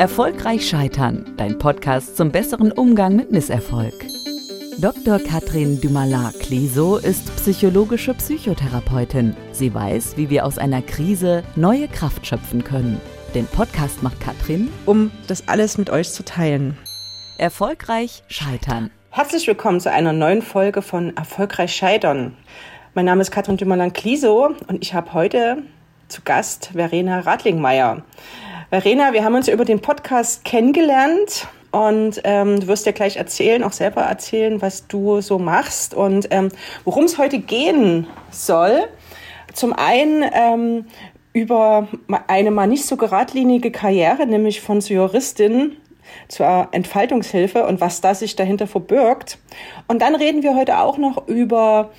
Erfolgreich Scheitern, dein Podcast zum besseren Umgang mit Misserfolg. Dr. Katrin Dumalin-Cliso ist psychologische Psychotherapeutin. Sie weiß, wie wir aus einer Krise neue Kraft schöpfen können. Den Podcast macht Katrin, um das alles mit euch zu teilen. Erfolgreich Scheitern. Herzlich willkommen zu einer neuen Folge von Erfolgreich Scheitern. Mein Name ist Katrin Dumalin-Cliso und ich habe heute zu Gast Verena Radlingmeier. Verena, wir haben uns über den Podcast kennengelernt und ähm, du wirst ja gleich erzählen, auch selber erzählen, was du so machst und ähm, worum es heute gehen soll. Zum einen ähm, über eine mal nicht so geradlinige Karriere, nämlich von Juristin zur Entfaltungshilfe und was da sich dahinter verbirgt. Und dann reden wir heute auch noch über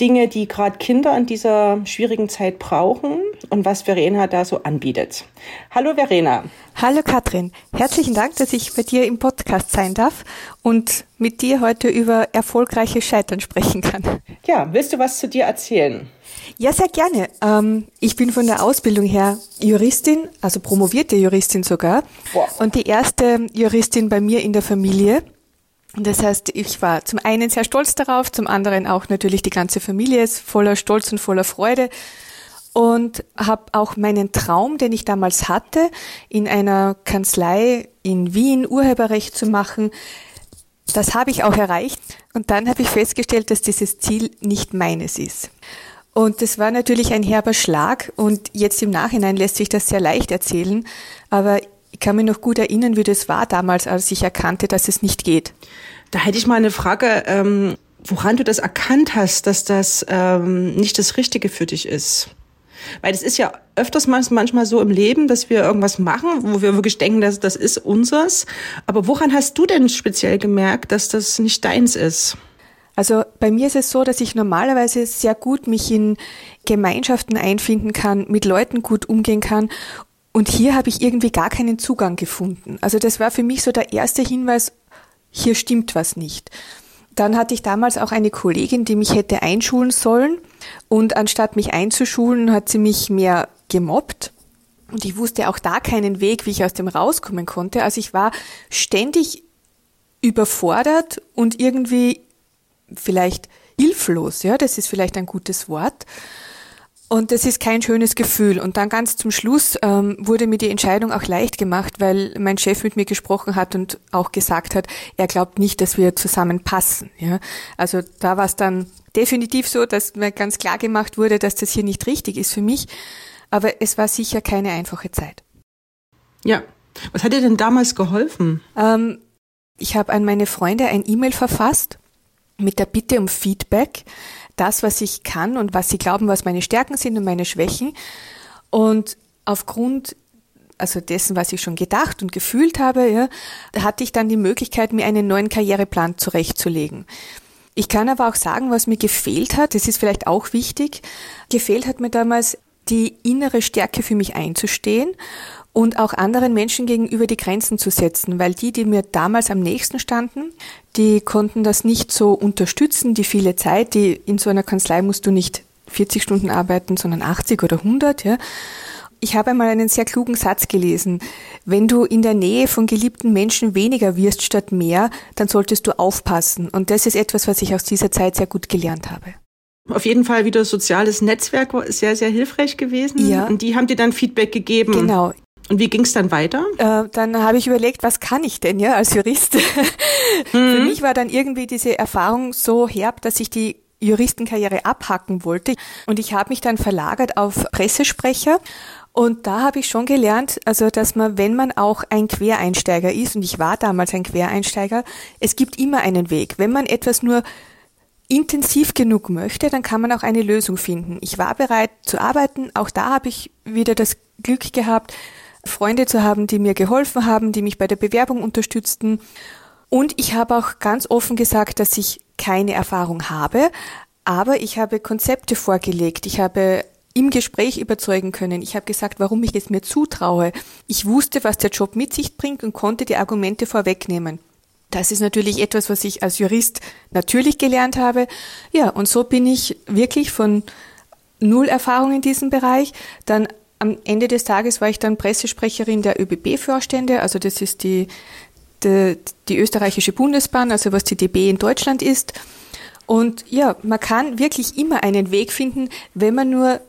Dinge, die gerade Kinder in dieser schwierigen Zeit brauchen und was Verena da so anbietet. Hallo Verena. Hallo Katrin. Herzlichen Dank, dass ich bei dir im Podcast sein darf und mit dir heute über erfolgreiche Scheitern sprechen kann. Ja, willst du was zu dir erzählen? Ja, sehr gerne. Ähm, ich bin von der Ausbildung her Juristin, also promovierte Juristin sogar. Boah. Und die erste Juristin bei mir in der Familie. Das heißt, ich war zum einen sehr stolz darauf, zum anderen auch natürlich die ganze Familie ist voller Stolz und voller Freude und habe auch meinen Traum, den ich damals hatte, in einer Kanzlei in Wien Urheberrecht zu machen, das habe ich auch erreicht. Und dann habe ich festgestellt, dass dieses Ziel nicht meines ist. Und das war natürlich ein herber Schlag und jetzt im Nachhinein lässt sich das sehr leicht erzählen, aber ich kann mich noch gut erinnern, wie das war damals, als ich erkannte, dass es nicht geht. Da hätte ich mal eine Frage, ähm, woran du das erkannt hast, dass das ähm, nicht das Richtige für dich ist. Weil es ist ja öfters manchmal so im Leben, dass wir irgendwas machen, wo wir wirklich denken, dass das ist unseres. Aber woran hast du denn speziell gemerkt, dass das nicht deins ist? Also bei mir ist es so, dass ich normalerweise sehr gut mich in Gemeinschaften einfinden kann, mit Leuten gut umgehen kann und hier habe ich irgendwie gar keinen Zugang gefunden. Also das war für mich so der erste Hinweis, hier stimmt was nicht. Dann hatte ich damals auch eine Kollegin, die mich hätte einschulen sollen. Und anstatt mich einzuschulen, hat sie mich mehr gemobbt. Und ich wusste auch da keinen Weg, wie ich aus dem rauskommen konnte. Also ich war ständig überfordert und irgendwie vielleicht hilflos. Ja, das ist vielleicht ein gutes Wort. Und das ist kein schönes Gefühl. Und dann ganz zum Schluss ähm, wurde mir die Entscheidung auch leicht gemacht, weil mein Chef mit mir gesprochen hat und auch gesagt hat, er glaubt nicht, dass wir zusammenpassen. Ja? Also da war es dann definitiv so, dass mir ganz klar gemacht wurde, dass das hier nicht richtig ist für mich. Aber es war sicher keine einfache Zeit. Ja. Was hat dir denn damals geholfen? Ähm, ich habe an meine Freunde ein E-Mail verfasst mit der Bitte um Feedback das, was ich kann und was sie glauben, was meine Stärken sind und meine Schwächen. Und aufgrund also dessen, was ich schon gedacht und gefühlt habe, ja, hatte ich dann die Möglichkeit, mir einen neuen Karriereplan zurechtzulegen. Ich kann aber auch sagen, was mir gefehlt hat, das ist vielleicht auch wichtig, gefehlt hat mir damals die innere Stärke für mich einzustehen und auch anderen Menschen gegenüber die Grenzen zu setzen, weil die, die mir damals am nächsten standen, die konnten das nicht so unterstützen, die viele Zeit, die in so einer Kanzlei musst du nicht 40 Stunden arbeiten, sondern 80 oder 100, ja. Ich habe einmal einen sehr klugen Satz gelesen. Wenn du in der Nähe von geliebten Menschen weniger wirst statt mehr, dann solltest du aufpassen. Und das ist etwas, was ich aus dieser Zeit sehr gut gelernt habe. Auf jeden Fall wieder soziales Netzwerk sehr, sehr hilfreich gewesen. Ja. Und die haben dir dann Feedback gegeben. Genau. Und wie ging es dann weiter? Äh, dann habe ich überlegt, was kann ich denn ja als Jurist? Mhm. Für mich war dann irgendwie diese Erfahrung so herb, dass ich die Juristenkarriere abhacken wollte. Und ich habe mich dann verlagert auf Pressesprecher. Und da habe ich schon gelernt, also dass man, wenn man auch ein Quereinsteiger ist, und ich war damals ein Quereinsteiger, es gibt immer einen Weg. Wenn man etwas nur intensiv genug möchte, dann kann man auch eine Lösung finden. Ich war bereit zu arbeiten. Auch da habe ich wieder das Glück gehabt, Freunde zu haben, die mir geholfen haben, die mich bei der Bewerbung unterstützten. Und ich habe auch ganz offen gesagt, dass ich keine Erfahrung habe, aber ich habe Konzepte vorgelegt. Ich habe im Gespräch überzeugen können. Ich habe gesagt, warum ich es mir zutraue. Ich wusste, was der Job mit sich bringt und konnte die Argumente vorwegnehmen. Das ist natürlich etwas, was ich als Jurist natürlich gelernt habe. Ja, und so bin ich wirklich von null Erfahrung in diesem Bereich dann am Ende des Tages war ich dann Pressesprecherin der ÖBB-Vorstände, also das ist die, die, die österreichische Bundesbahn, also was die DB in Deutschland ist. Und ja, man kann wirklich immer einen Weg finden, wenn man nur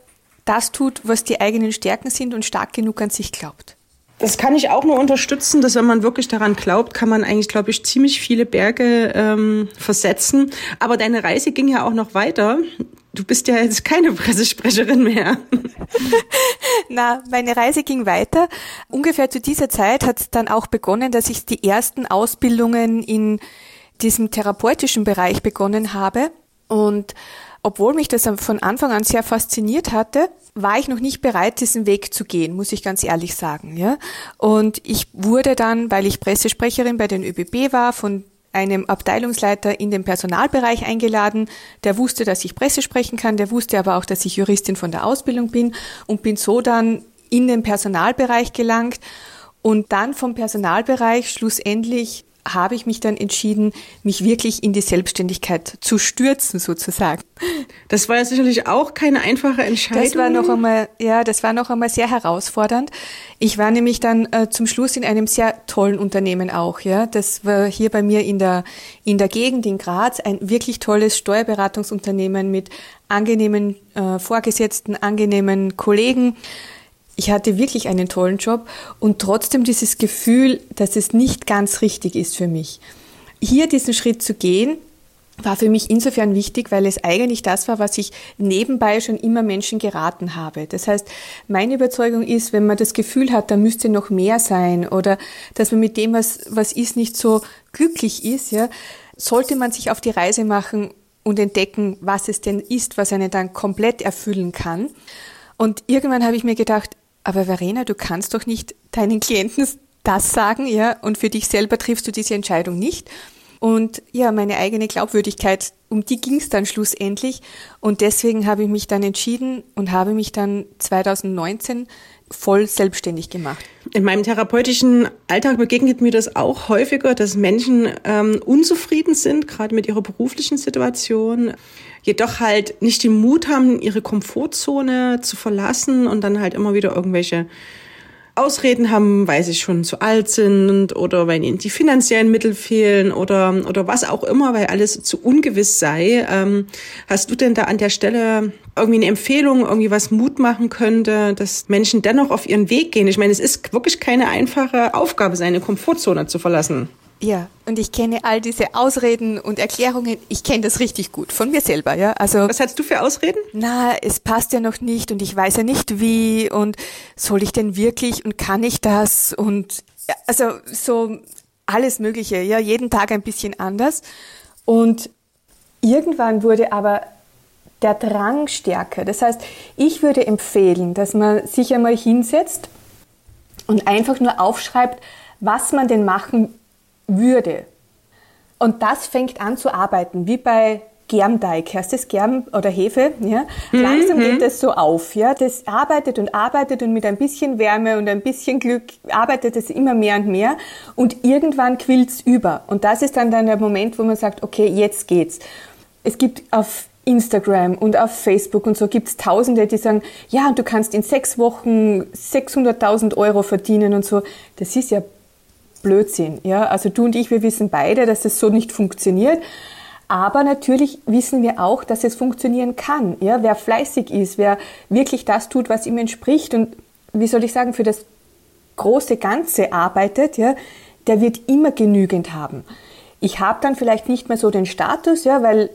das tut, was die eigenen Stärken sind und stark genug an sich glaubt. Das kann ich auch nur unterstützen, dass wenn man wirklich daran glaubt, kann man eigentlich, glaube ich, ziemlich viele Berge ähm, versetzen. Aber deine Reise ging ja auch noch weiter. Du bist ja jetzt keine Pressesprecherin mehr. Na, meine Reise ging weiter. Ungefähr zu dieser Zeit hat es dann auch begonnen, dass ich die ersten Ausbildungen in diesem therapeutischen Bereich begonnen habe. Und obwohl mich das von Anfang an sehr fasziniert hatte, war ich noch nicht bereit, diesen Weg zu gehen, muss ich ganz ehrlich sagen, ja. Und ich wurde dann, weil ich Pressesprecherin bei den ÖBB war, von einem Abteilungsleiter in den Personalbereich eingeladen, der wusste, dass ich Presse sprechen kann, der wusste aber auch, dass ich Juristin von der Ausbildung bin und bin so dann in den Personalbereich gelangt. Und dann vom Personalbereich schlussendlich habe ich mich dann entschieden, mich wirklich in die Selbstständigkeit zu stürzen, sozusagen. Das war ja sicherlich auch keine einfache Entscheidung. Das war noch einmal, ja, das war noch einmal sehr herausfordernd. Ich war nämlich dann äh, zum Schluss in einem sehr tollen Unternehmen auch, ja. Das war hier bei mir in der, in der Gegend in Graz ein wirklich tolles Steuerberatungsunternehmen mit angenehmen äh, Vorgesetzten, angenehmen Kollegen ich hatte wirklich einen tollen Job und trotzdem dieses Gefühl, dass es nicht ganz richtig ist für mich. Hier diesen Schritt zu gehen, war für mich insofern wichtig, weil es eigentlich das war, was ich nebenbei schon immer Menschen geraten habe. Das heißt, meine Überzeugung ist, wenn man das Gefühl hat, da müsste noch mehr sein oder dass man mit dem, was, was ist, nicht so glücklich ist, ja, sollte man sich auf die Reise machen und entdecken, was es denn ist, was einen dann komplett erfüllen kann. Und irgendwann habe ich mir gedacht, aber Verena, du kannst doch nicht deinen Klienten das sagen, ja, und für dich selber triffst du diese Entscheidung nicht. Und ja, meine eigene Glaubwürdigkeit, um die ging es dann schlussendlich. Und deswegen habe ich mich dann entschieden und habe mich dann 2019 voll selbstständig gemacht. In meinem therapeutischen Alltag begegnet mir das auch häufiger, dass Menschen ähm, unzufrieden sind, gerade mit ihrer beruflichen Situation jedoch halt nicht den Mut haben, ihre Komfortzone zu verlassen und dann halt immer wieder irgendwelche Ausreden haben, weil sie schon zu alt sind oder weil ihnen die finanziellen Mittel fehlen oder, oder was auch immer, weil alles zu ungewiss sei. Ähm, hast du denn da an der Stelle irgendwie eine Empfehlung, irgendwie was Mut machen könnte, dass Menschen dennoch auf ihren Weg gehen? Ich meine, es ist wirklich keine einfache Aufgabe, seine Komfortzone zu verlassen. Ja, und ich kenne all diese Ausreden und Erklärungen. Ich kenne das richtig gut von mir selber, ja. Also Was hast du für Ausreden? Na, es passt ja noch nicht und ich weiß ja nicht wie und soll ich denn wirklich und kann ich das und ja, also so alles Mögliche, ja, jeden Tag ein bisschen anders. Und irgendwann wurde aber der Drang stärker. Das heißt, ich würde empfehlen, dass man sich einmal hinsetzt und einfach nur aufschreibt, was man denn machen würde. Und das fängt an zu arbeiten, wie bei Germteig, heißt das Germ oder Hefe, ja? Mhm. Langsam geht das so auf, ja? Das arbeitet und arbeitet und mit ein bisschen Wärme und ein bisschen Glück arbeitet es immer mehr und mehr und irgendwann quillt's über. Und das ist dann dann der Moment, wo man sagt, okay, jetzt geht's. Es gibt auf Instagram und auf Facebook und so gibt's Tausende, die sagen, ja, du kannst in sechs Wochen 600.000 Euro verdienen und so. Das ist ja Blödsinn. Ja? Also du und ich, wir wissen beide, dass das so nicht funktioniert. Aber natürlich wissen wir auch, dass es funktionieren kann. Ja? Wer fleißig ist, wer wirklich das tut, was ihm entspricht und wie soll ich sagen, für das große Ganze arbeitet, ja, der wird immer genügend haben. Ich habe dann vielleicht nicht mehr so den Status, ja, weil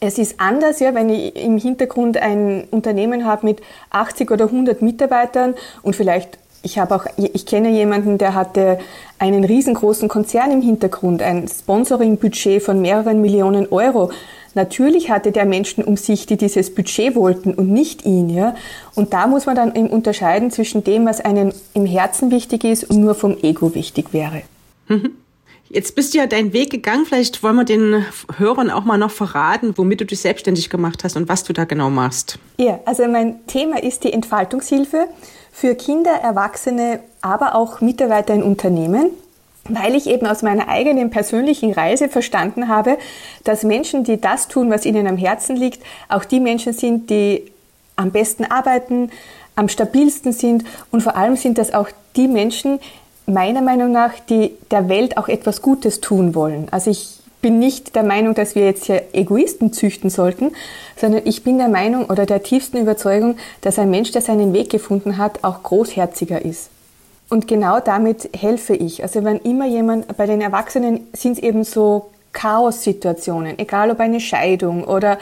es ist anders, ja, wenn ich im Hintergrund ein Unternehmen habe mit 80 oder 100 Mitarbeitern und vielleicht ich habe auch, ich kenne jemanden, der hatte einen riesengroßen Konzern im Hintergrund, ein Sponsoring-Budget von mehreren Millionen Euro. Natürlich hatte der Menschen um sich, die dieses Budget wollten und nicht ihn, ja. Und da muss man dann eben unterscheiden zwischen dem, was einem im Herzen wichtig ist und nur vom Ego wichtig wäre. Mhm. Jetzt bist du ja deinen Weg gegangen. Vielleicht wollen wir den Hörern auch mal noch verraten, womit du dich selbstständig gemacht hast und was du da genau machst. Ja, also mein Thema ist die Entfaltungshilfe für Kinder, Erwachsene, aber auch Mitarbeiter in Unternehmen, weil ich eben aus meiner eigenen persönlichen Reise verstanden habe, dass Menschen, die das tun, was ihnen am Herzen liegt, auch die Menschen sind, die am besten arbeiten, am stabilsten sind und vor allem sind das auch die Menschen, meiner Meinung nach, die der Welt auch etwas Gutes tun wollen. Also ich bin nicht der Meinung, dass wir jetzt hier Egoisten züchten sollten, sondern ich bin der Meinung oder der tiefsten Überzeugung, dass ein Mensch, der seinen Weg gefunden hat, auch großherziger ist. Und genau damit helfe ich. Also wenn immer jemand, bei den Erwachsenen sind es eben so Chaos-Situationen, egal ob eine Scheidung oder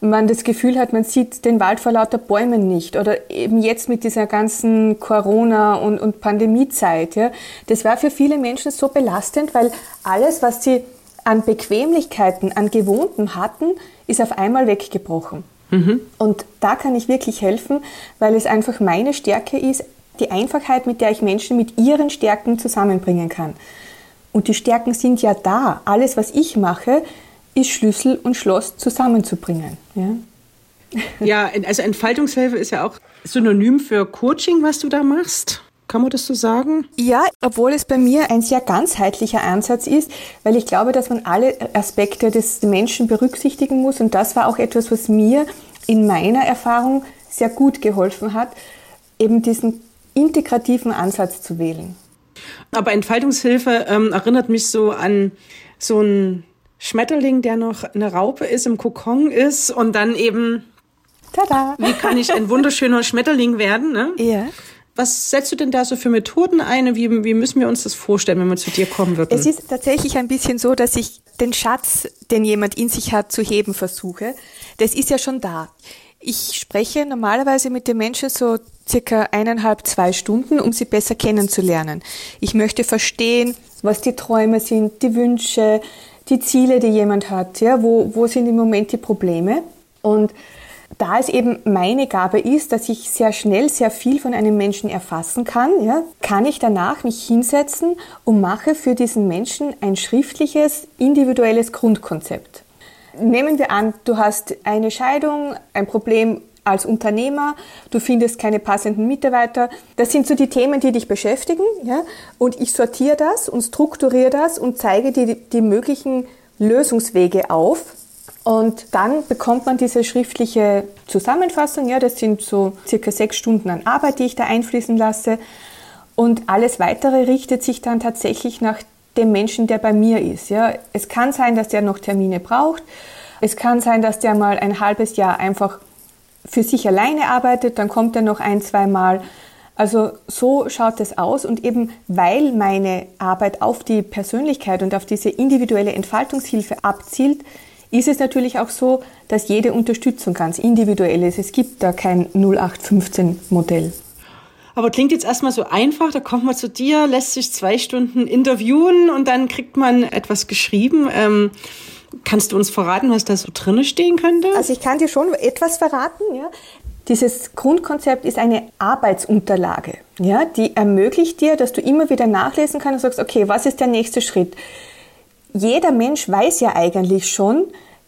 man das Gefühl hat, man sieht den Wald vor lauter Bäumen nicht oder eben jetzt mit dieser ganzen Corona- und, und Pandemiezeit. Ja, das war für viele Menschen so belastend, weil alles, was sie an Bequemlichkeiten, an Gewohnten hatten, ist auf einmal weggebrochen. Mhm. Und da kann ich wirklich helfen, weil es einfach meine Stärke ist, die Einfachheit, mit der ich Menschen mit ihren Stärken zusammenbringen kann. Und die Stärken sind ja da. Alles, was ich mache, ist Schlüssel und Schloss zusammenzubringen. Ja? ja, also Entfaltungshilfe ist ja auch synonym für Coaching, was du da machst. Kann man das so sagen? Ja, obwohl es bei mir ein sehr ganzheitlicher Ansatz ist, weil ich glaube, dass man alle Aspekte des Menschen berücksichtigen muss. Und das war auch etwas, was mir in meiner Erfahrung sehr gut geholfen hat, eben diesen integrativen Ansatz zu wählen. Aber Entfaltungshilfe ähm, erinnert mich so an so einen Schmetterling, der noch eine Raupe ist, im Kokon ist und dann eben, Tada. wie kann ich ein wunderschöner Schmetterling werden? Ne? Ja. Was setzt du denn da so für Methoden ein? Wie, wie müssen wir uns das vorstellen, wenn wir zu dir kommen würden? Es ist tatsächlich ein bisschen so, dass ich den Schatz, den jemand in sich hat, zu heben versuche. Das ist ja schon da. Ich spreche normalerweise mit den Menschen so circa eineinhalb, zwei Stunden, um sie besser kennenzulernen. Ich möchte verstehen, was die Träume sind, die Wünsche, die Ziele, die jemand hat, ja, wo, wo sind im Moment die Probleme. Und da es eben meine Gabe ist, dass ich sehr schnell sehr viel von einem Menschen erfassen kann, ja, kann ich danach mich hinsetzen und mache für diesen Menschen ein schriftliches, individuelles Grundkonzept. Nehmen wir an, du hast eine Scheidung, ein Problem als Unternehmer, du findest keine passenden Mitarbeiter. Das sind so die Themen, die dich beschäftigen. Ja? Und ich sortiere das und strukturiere das und zeige dir die, die möglichen Lösungswege auf. Und dann bekommt man diese schriftliche Zusammenfassung. Ja, das sind so circa sechs Stunden an Arbeit, die ich da einfließen lasse. Und alles weitere richtet sich dann tatsächlich nach dem Menschen, der bei mir ist. Ja, es kann sein, dass der noch Termine braucht. Es kann sein, dass der mal ein halbes Jahr einfach für sich alleine arbeitet, dann kommt er noch ein, zwei Mal. Also so schaut es aus und eben weil meine Arbeit auf die Persönlichkeit und auf diese individuelle Entfaltungshilfe abzielt, ist es natürlich auch so, dass jede Unterstützung ganz individuell ist. Es gibt da kein 0815 Modell. Aber klingt jetzt erstmal so einfach, da kommt man zu dir, lässt sich zwei Stunden interviewen und dann kriegt man etwas geschrieben. Ähm Kannst du uns verraten, was da so drinne stehen könnte? Also ich kann dir schon etwas verraten. Ja. Dieses Grundkonzept ist eine Arbeitsunterlage, ja, die ermöglicht dir, dass du immer wieder nachlesen kannst und sagst, okay, was ist der nächste Schritt? Jeder Mensch weiß ja eigentlich schon,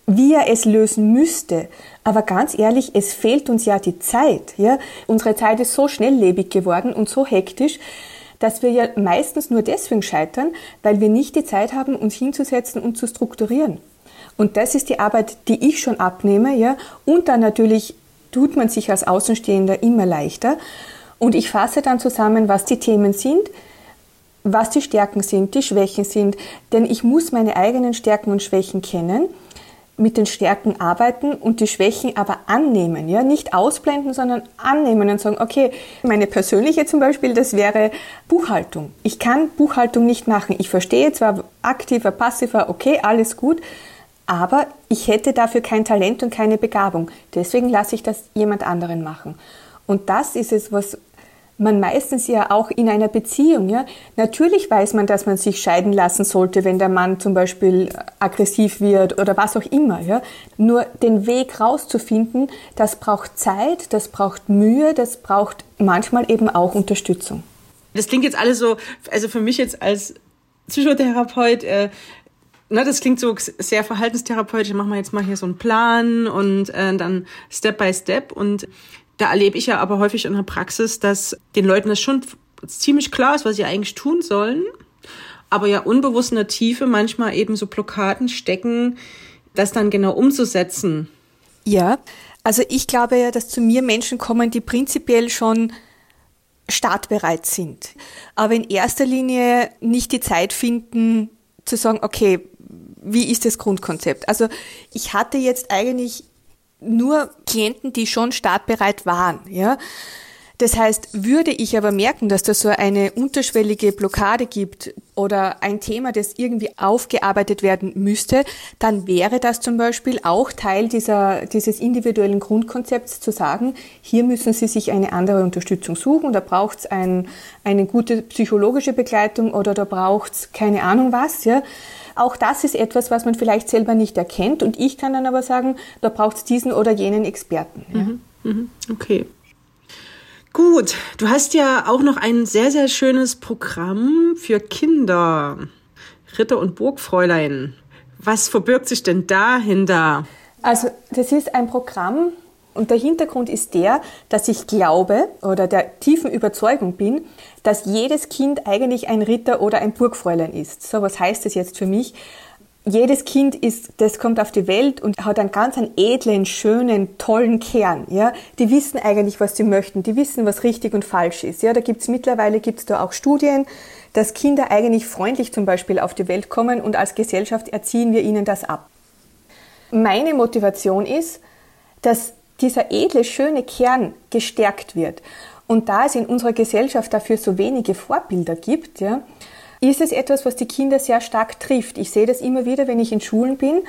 wie er es lösen müsste. Aber ganz ehrlich, es fehlt uns ja die Zeit. Ja? Unsere Zeit ist so schnelllebig geworden und so hektisch, dass wir ja meistens nur deswegen scheitern, weil wir nicht die Zeit haben, uns hinzusetzen und zu strukturieren. Und das ist die Arbeit, die ich schon abnehme, ja. Und dann natürlich tut man sich als Außenstehender immer leichter. Und ich fasse dann zusammen, was die Themen sind, was die Stärken sind, die Schwächen sind. Denn ich muss meine eigenen Stärken und Schwächen kennen, mit den Stärken arbeiten und die Schwächen aber annehmen. Ja? Nicht ausblenden, sondern annehmen und sagen, okay, meine persönliche zum Beispiel, das wäre Buchhaltung. Ich kann Buchhaltung nicht machen. Ich verstehe zwar aktiver, passiver, okay, alles gut, aber ich hätte dafür kein Talent und keine Begabung. Deswegen lasse ich das jemand anderen machen. Und das ist es, was man meistens ja auch in einer Beziehung, ja. Natürlich weiß man, dass man sich scheiden lassen sollte, wenn der Mann zum Beispiel aggressiv wird oder was auch immer, ja. Nur den Weg rauszufinden, das braucht Zeit, das braucht Mühe, das braucht manchmal eben auch Unterstützung. Das klingt jetzt alles so, also für mich jetzt als Psychotherapeut, äh, ne, das klingt so sehr verhaltenstherapeutisch. Machen wir jetzt mal hier so einen Plan und äh, dann Step by Step. Und da erlebe ich ja aber häufig in der Praxis, dass den Leuten das schon ziemlich klar ist, was sie eigentlich tun sollen. Aber ja unbewusst in der Tiefe manchmal eben so Blockaden stecken, das dann genau umzusetzen. Ja, Also ich glaube ja, dass zu mir Menschen kommen, die prinzipiell schon startbereit sind, aber in erster Linie nicht die Zeit finden zu sagen, okay, wie ist das Grundkonzept? Also ich hatte jetzt eigentlich nur Klienten, die schon startbereit waren, ja. Das heißt, würde ich aber merken, dass da so eine unterschwellige Blockade gibt oder ein Thema, das irgendwie aufgearbeitet werden müsste, dann wäre das zum Beispiel auch Teil dieser, dieses individuellen Grundkonzepts zu sagen, hier müssen Sie sich eine andere Unterstützung suchen, da braucht es ein, eine gute psychologische Begleitung oder da braucht es keine Ahnung was, ja. Auch das ist etwas, was man vielleicht selber nicht erkennt und ich kann dann aber sagen, da braucht es diesen oder jenen Experten. Ja. Mhm, mhm. okay. Gut, du hast ja auch noch ein sehr, sehr schönes Programm für Kinder. Ritter und Burgfräulein. Was verbirgt sich denn dahinter? Also, das ist ein Programm und der Hintergrund ist der, dass ich glaube oder der tiefen Überzeugung bin, dass jedes Kind eigentlich ein Ritter oder ein Burgfräulein ist. So, was heißt das jetzt für mich? Jedes Kind ist, das kommt auf die Welt und hat einen ganz einen edlen, schönen, tollen Kern. Ja, die wissen eigentlich, was sie möchten. Die wissen, was richtig und falsch ist. Ja, da gibt's mittlerweile gibt's da auch Studien, dass Kinder eigentlich freundlich zum Beispiel auf die Welt kommen und als Gesellschaft erziehen wir ihnen das ab. Meine Motivation ist, dass dieser edle, schöne Kern gestärkt wird. Und da es in unserer Gesellschaft dafür so wenige Vorbilder gibt, ja, ist es etwas, was die Kinder sehr stark trifft. Ich sehe das immer wieder, wenn ich in Schulen bin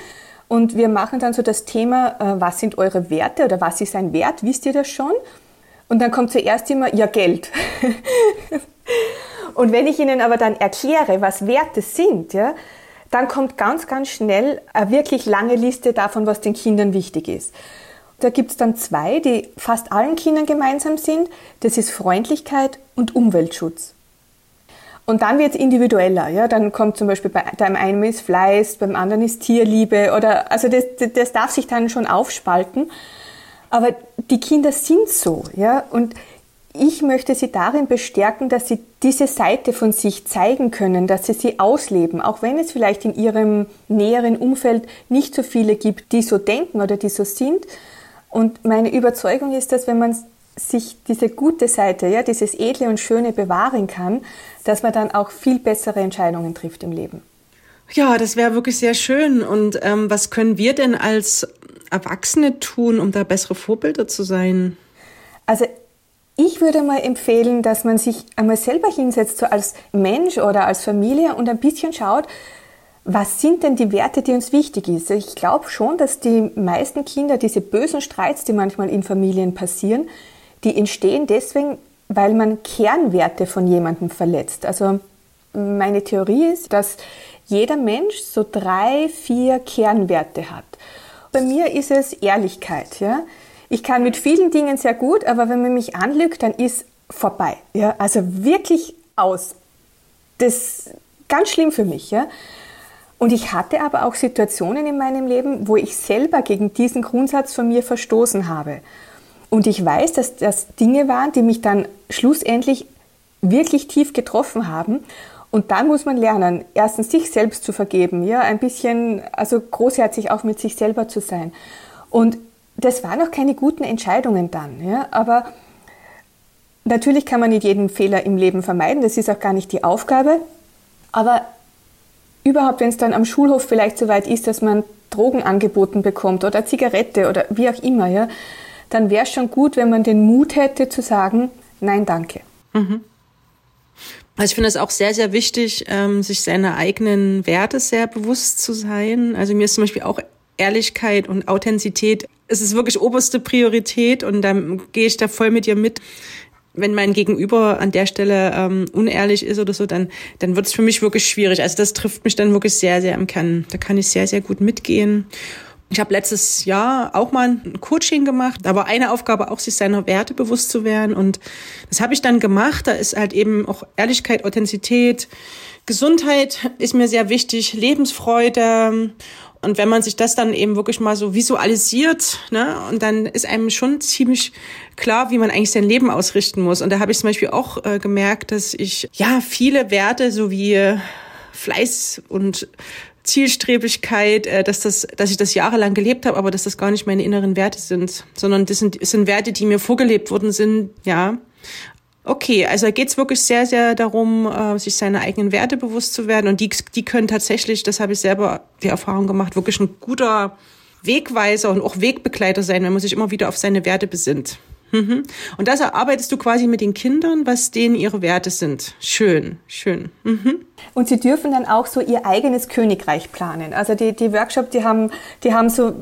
und wir machen dann so das Thema, äh, was sind eure Werte oder was ist ein Wert, wisst ihr das schon? Und dann kommt zuerst immer, ja, Geld. und wenn ich ihnen aber dann erkläre, was Werte sind, ja, dann kommt ganz, ganz schnell eine wirklich lange Liste davon, was den Kindern wichtig ist. Da gibt es dann zwei, die fast allen Kindern gemeinsam sind. Das ist Freundlichkeit und Umweltschutz. Und dann wird es individueller. Ja? Dann kommt zum Beispiel bei dem einen ist Fleiß, beim anderen ist Tierliebe oder also das, das darf sich dann schon aufspalten. Aber die Kinder sind so, ja. Und ich möchte sie darin bestärken, dass sie diese Seite von sich zeigen können, dass sie sie ausleben, auch wenn es vielleicht in ihrem näheren Umfeld nicht so viele gibt, die so denken oder die so sind. Und meine Überzeugung ist, dass wenn man sich diese gute Seite, ja, dieses Edle und Schöne bewahren kann, dass man dann auch viel bessere Entscheidungen trifft im Leben. Ja, das wäre wirklich sehr schön. Und ähm, was können wir denn als Erwachsene tun, um da bessere Vorbilder zu sein? Also ich würde mal empfehlen, dass man sich einmal selber hinsetzt, so als Mensch oder als Familie und ein bisschen schaut, was sind denn die Werte, die uns wichtig sind? Ich glaube schon, dass die meisten Kinder diese bösen Streits, die manchmal in Familien passieren, die entstehen deswegen, weil man Kernwerte von jemandem verletzt. Also meine Theorie ist, dass jeder Mensch so drei, vier Kernwerte hat. Bei mir ist es Ehrlichkeit. Ja? Ich kann mit vielen Dingen sehr gut, aber wenn man mich anlügt, dann ist vorbei. Ja? Also wirklich aus. Das ist ganz schlimm für mich. Ja? Und ich hatte aber auch Situationen in meinem Leben, wo ich selber gegen diesen Grundsatz von mir verstoßen habe. Und ich weiß, dass das Dinge waren, die mich dann schlussendlich wirklich tief getroffen haben. Und dann muss man lernen, erstens sich selbst zu vergeben, ja, ein bisschen, also großherzig auch mit sich selber zu sein. Und das waren auch keine guten Entscheidungen dann, ja, aber natürlich kann man nicht jeden Fehler im Leben vermeiden, das ist auch gar nicht die Aufgabe. Aber überhaupt, wenn es dann am Schulhof vielleicht so weit ist, dass man Drogen angeboten bekommt oder Zigarette oder wie auch immer, ja, dann wäre es schon gut, wenn man den Mut hätte zu sagen, nein, danke. Mhm. Also ich finde es auch sehr, sehr wichtig, ähm, sich seiner eigenen Werte sehr bewusst zu sein. Also mir ist zum Beispiel auch Ehrlichkeit und Authentizität, es ist wirklich oberste Priorität und dann gehe ich da voll mit dir mit. Wenn mein Gegenüber an der Stelle ähm, unehrlich ist oder so, dann, dann wird es für mich wirklich schwierig. Also das trifft mich dann wirklich sehr, sehr im Kern. Da kann ich sehr, sehr gut mitgehen. Ich habe letztes Jahr auch mal ein Coaching gemacht. Da war eine Aufgabe auch, sich seiner Werte bewusst zu werden. Und das habe ich dann gemacht. Da ist halt eben auch Ehrlichkeit, Authentizität, Gesundheit ist mir sehr wichtig, Lebensfreude. Und wenn man sich das dann eben wirklich mal so visualisiert, ne, und dann ist einem schon ziemlich klar, wie man eigentlich sein Leben ausrichten muss. Und da habe ich zum Beispiel auch äh, gemerkt, dass ich ja viele Werte so wie Fleiß und Zielstrebigkeit, äh, dass das, dass ich das jahrelang gelebt habe, aber dass das gar nicht meine inneren Werte sind, sondern das sind, das sind Werte, die mir vorgelebt worden sind, ja. Okay, also da geht's wirklich sehr, sehr darum, äh, sich seine eigenen Werte bewusst zu werden. Und die, die können tatsächlich, das habe ich selber die Erfahrung gemacht, wirklich ein guter Wegweiser und auch Wegbegleiter sein, wenn man sich immer wieder auf seine Werte besinnt. Mhm. Und das erarbeitest du quasi mit den Kindern, was denen ihre Werte sind. Schön, schön. Mhm. Und sie dürfen dann auch so ihr eigenes Königreich planen. Also die, die Workshop, die haben, die haben so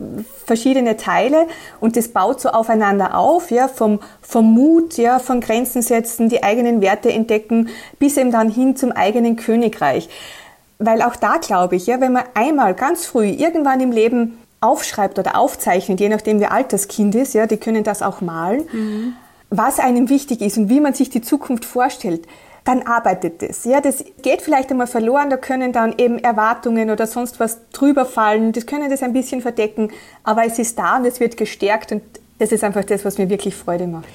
verschiedene Teile und das baut so aufeinander auf, ja, vom, vom Mut, ja, von Grenzen setzen, die eigenen Werte entdecken, bis eben dann hin zum eigenen Königreich. Weil auch da glaube ich, ja, wenn man einmal ganz früh irgendwann im Leben aufschreibt oder aufzeichnet, je nachdem wie alt das Kind ist, ja, die können das auch malen, mhm. was einem wichtig ist und wie man sich die Zukunft vorstellt, dann arbeitet das. Ja, das geht vielleicht einmal verloren, da können dann eben Erwartungen oder sonst was drüber fallen, das können das ein bisschen verdecken, aber es ist da und es wird gestärkt und das ist einfach das, was mir wirklich Freude macht.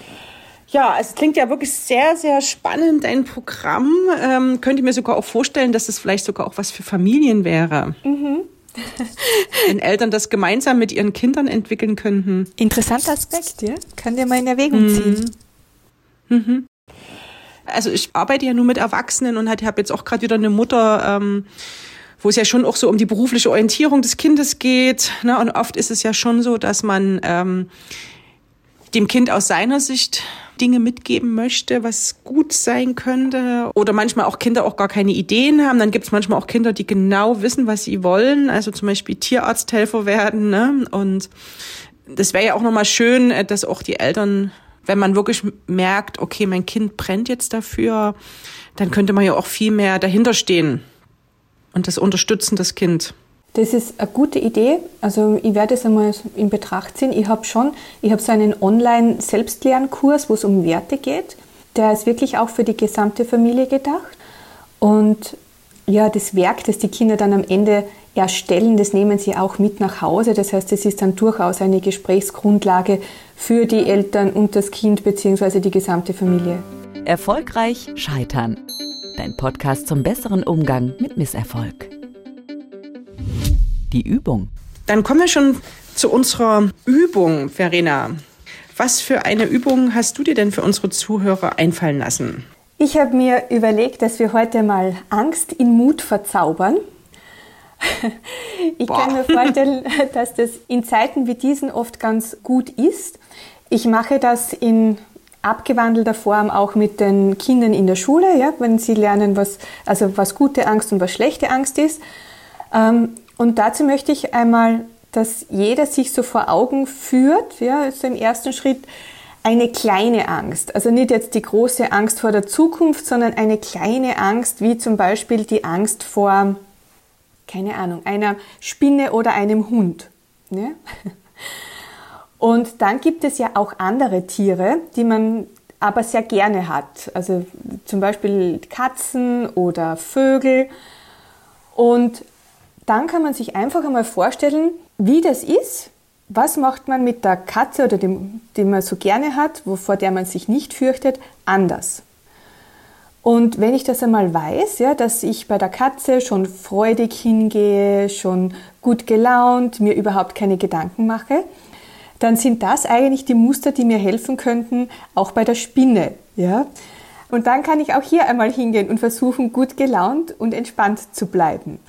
Ja, es klingt ja wirklich sehr, sehr spannend, dein Programm. Ähm, könnte mir sogar auch vorstellen, dass es vielleicht sogar auch was für Familien wäre. Mhm. Wenn Eltern das gemeinsam mit ihren Kindern entwickeln könnten. Interessanter Aspekt, ja? Kann dir mal in Erwägung mhm. ziehen. Mhm. Also ich arbeite ja nur mit Erwachsenen und habe jetzt auch gerade wieder eine Mutter, ähm, wo es ja schon auch so um die berufliche Orientierung des Kindes geht. Ne? Und oft ist es ja schon so, dass man ähm, dem Kind aus seiner Sicht Dinge mitgeben möchte, was gut sein könnte. Oder manchmal auch Kinder auch gar keine Ideen haben. Dann gibt es manchmal auch Kinder, die genau wissen, was sie wollen. Also zum Beispiel Tierarzthelfer werden. Ne? Und das wäre ja auch nochmal schön, äh, dass auch die Eltern, wenn man wirklich merkt, okay, mein Kind brennt jetzt dafür, dann könnte man ja auch viel mehr dahinter stehen und das unterstützen, das Kind. Das ist eine gute Idee. Also ich werde es einmal in Betracht ziehen. Ich habe schon, ich habe so einen Online-Selbstlernkurs, wo es um Werte geht. Der ist wirklich auch für die gesamte Familie gedacht. Und ja, das Werk, das die Kinder dann am Ende erstellen, das nehmen sie auch mit nach Hause. Das heißt, es ist dann durchaus eine Gesprächsgrundlage für die Eltern und das Kind bzw. die gesamte Familie. Erfolgreich scheitern. Dein Podcast zum besseren Umgang mit Misserfolg die Übung. Dann kommen wir schon zu unserer Übung, Verena. Was für eine Übung hast du dir denn für unsere Zuhörer einfallen lassen? Ich habe mir überlegt, dass wir heute mal Angst in Mut verzaubern. Ich Boah. kann mir vorstellen, dass das in Zeiten wie diesen oft ganz gut ist. Ich mache das in abgewandelter Form auch mit den Kindern in der Schule, ja, wenn sie lernen, was, also was gute Angst und was schlechte Angst ist. Ähm, und dazu möchte ich einmal, dass jeder sich so vor Augen führt, ja, so im ersten Schritt, eine kleine Angst. Also nicht jetzt die große Angst vor der Zukunft, sondern eine kleine Angst, wie zum Beispiel die Angst vor, keine Ahnung, einer Spinne oder einem Hund. Ne? Und dann gibt es ja auch andere Tiere, die man aber sehr gerne hat. Also zum Beispiel Katzen oder Vögel. Und dann kann man sich einfach einmal vorstellen, wie das ist. Was macht man mit der Katze oder dem, die man so gerne hat, vor der man sich nicht fürchtet, anders? Und wenn ich das einmal weiß, ja, dass ich bei der Katze schon freudig hingehe, schon gut gelaunt, mir überhaupt keine Gedanken mache, dann sind das eigentlich die Muster, die mir helfen könnten, auch bei der Spinne. Ja? Und dann kann ich auch hier einmal hingehen und versuchen, gut gelaunt und entspannt zu bleiben.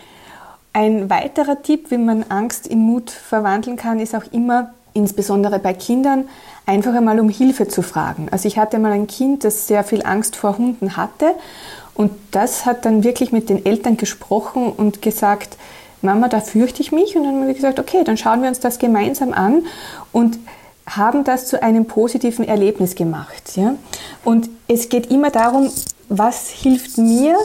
Ein weiterer Tipp, wie man Angst in Mut verwandeln kann, ist auch immer, insbesondere bei Kindern, einfach einmal um Hilfe zu fragen. Also ich hatte mal ein Kind, das sehr viel Angst vor Hunden hatte und das hat dann wirklich mit den Eltern gesprochen und gesagt, Mama, da fürchte ich mich. Und dann haben wir gesagt, okay, dann schauen wir uns das gemeinsam an und haben das zu einem positiven Erlebnis gemacht. Ja? Und es geht immer darum, was hilft mir,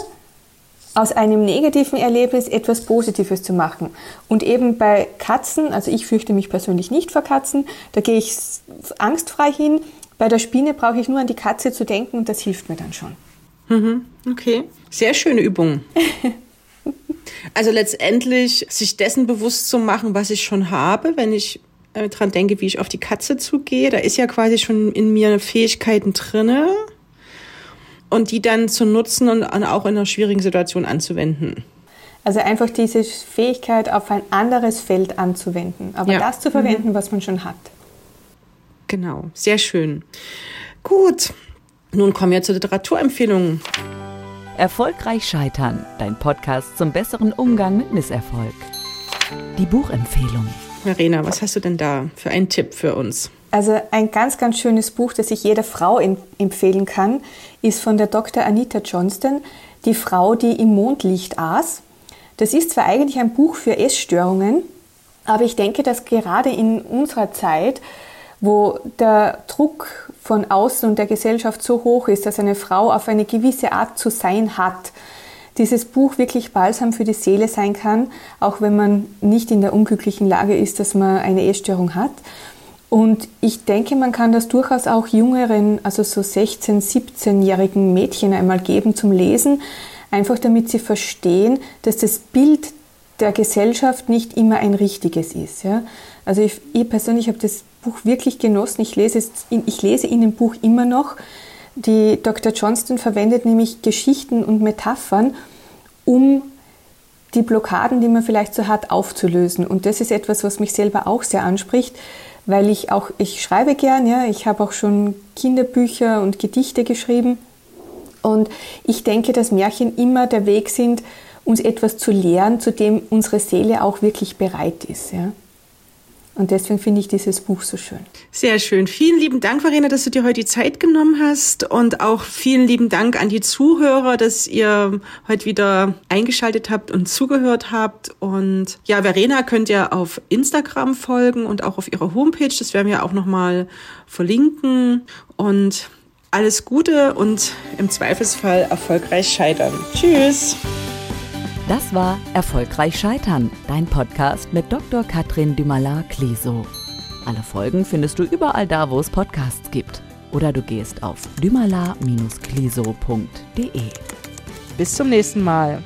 aus einem negativen Erlebnis etwas Positives zu machen. Und eben bei Katzen, also ich fürchte mich persönlich nicht vor Katzen, da gehe ich angstfrei hin. Bei der Spinne brauche ich nur an die Katze zu denken und das hilft mir dann schon. Mhm, okay, sehr schöne Übung. also letztendlich sich dessen bewusst zu machen, was ich schon habe, wenn ich äh, dran denke, wie ich auf die Katze zugehe. Da ist ja quasi schon in mir Fähigkeiten drinne und die dann zu nutzen und auch in einer schwierigen Situation anzuwenden. Also einfach diese Fähigkeit auf ein anderes Feld anzuwenden, aber ja. das zu verwenden, mhm. was man schon hat. Genau, sehr schön. Gut, nun kommen wir zur Literaturempfehlung. Erfolgreich scheitern, dein Podcast zum besseren Umgang mit Misserfolg. Die Buchempfehlung. Marina, was hast du denn da für einen Tipp für uns? Also ein ganz, ganz schönes Buch, das ich jeder Frau empfehlen kann, ist von der Dr. Anita Johnston, Die Frau, die im Mondlicht aß. Das ist zwar eigentlich ein Buch für Essstörungen, aber ich denke, dass gerade in unserer Zeit, wo der Druck von außen und der Gesellschaft so hoch ist, dass eine Frau auf eine gewisse Art zu sein hat, dieses Buch wirklich balsam für die Seele sein kann, auch wenn man nicht in der unglücklichen Lage ist, dass man eine Essstörung hat. Und ich denke, man kann das durchaus auch jüngeren, also so 16-, 17-jährigen Mädchen einmal geben zum Lesen, einfach damit sie verstehen, dass das Bild der Gesellschaft nicht immer ein richtiges ist. Ja? Also ich, ich persönlich habe das Buch wirklich genossen. Ich lese, es, ich lese in dem Buch immer noch. Die Dr. Johnston verwendet nämlich Geschichten und Metaphern, um die Blockaden, die man vielleicht so hat, aufzulösen. Und das ist etwas, was mich selber auch sehr anspricht, weil ich auch, ich schreibe gern, ja, ich habe auch schon Kinderbücher und Gedichte geschrieben. Und ich denke, dass Märchen immer der Weg sind, uns etwas zu lehren, zu dem unsere Seele auch wirklich bereit ist. Ja. Und deswegen finde ich dieses Buch so schön. Sehr schön. Vielen lieben Dank, Verena, dass du dir heute die Zeit genommen hast. Und auch vielen lieben Dank an die Zuhörer, dass ihr heute wieder eingeschaltet habt und zugehört habt. Und ja, Verena könnt ihr auf Instagram folgen und auch auf ihrer Homepage. Das werden wir auch nochmal verlinken. Und alles Gute und im Zweifelsfall erfolgreich scheitern. Tschüss. Das war Erfolgreich Scheitern, dein Podcast mit Dr. Katrin Dümala-Kleso. Alle Folgen findest du überall da, wo es Podcasts gibt. Oder du gehst auf dümala-kleso.de. Bis zum nächsten Mal.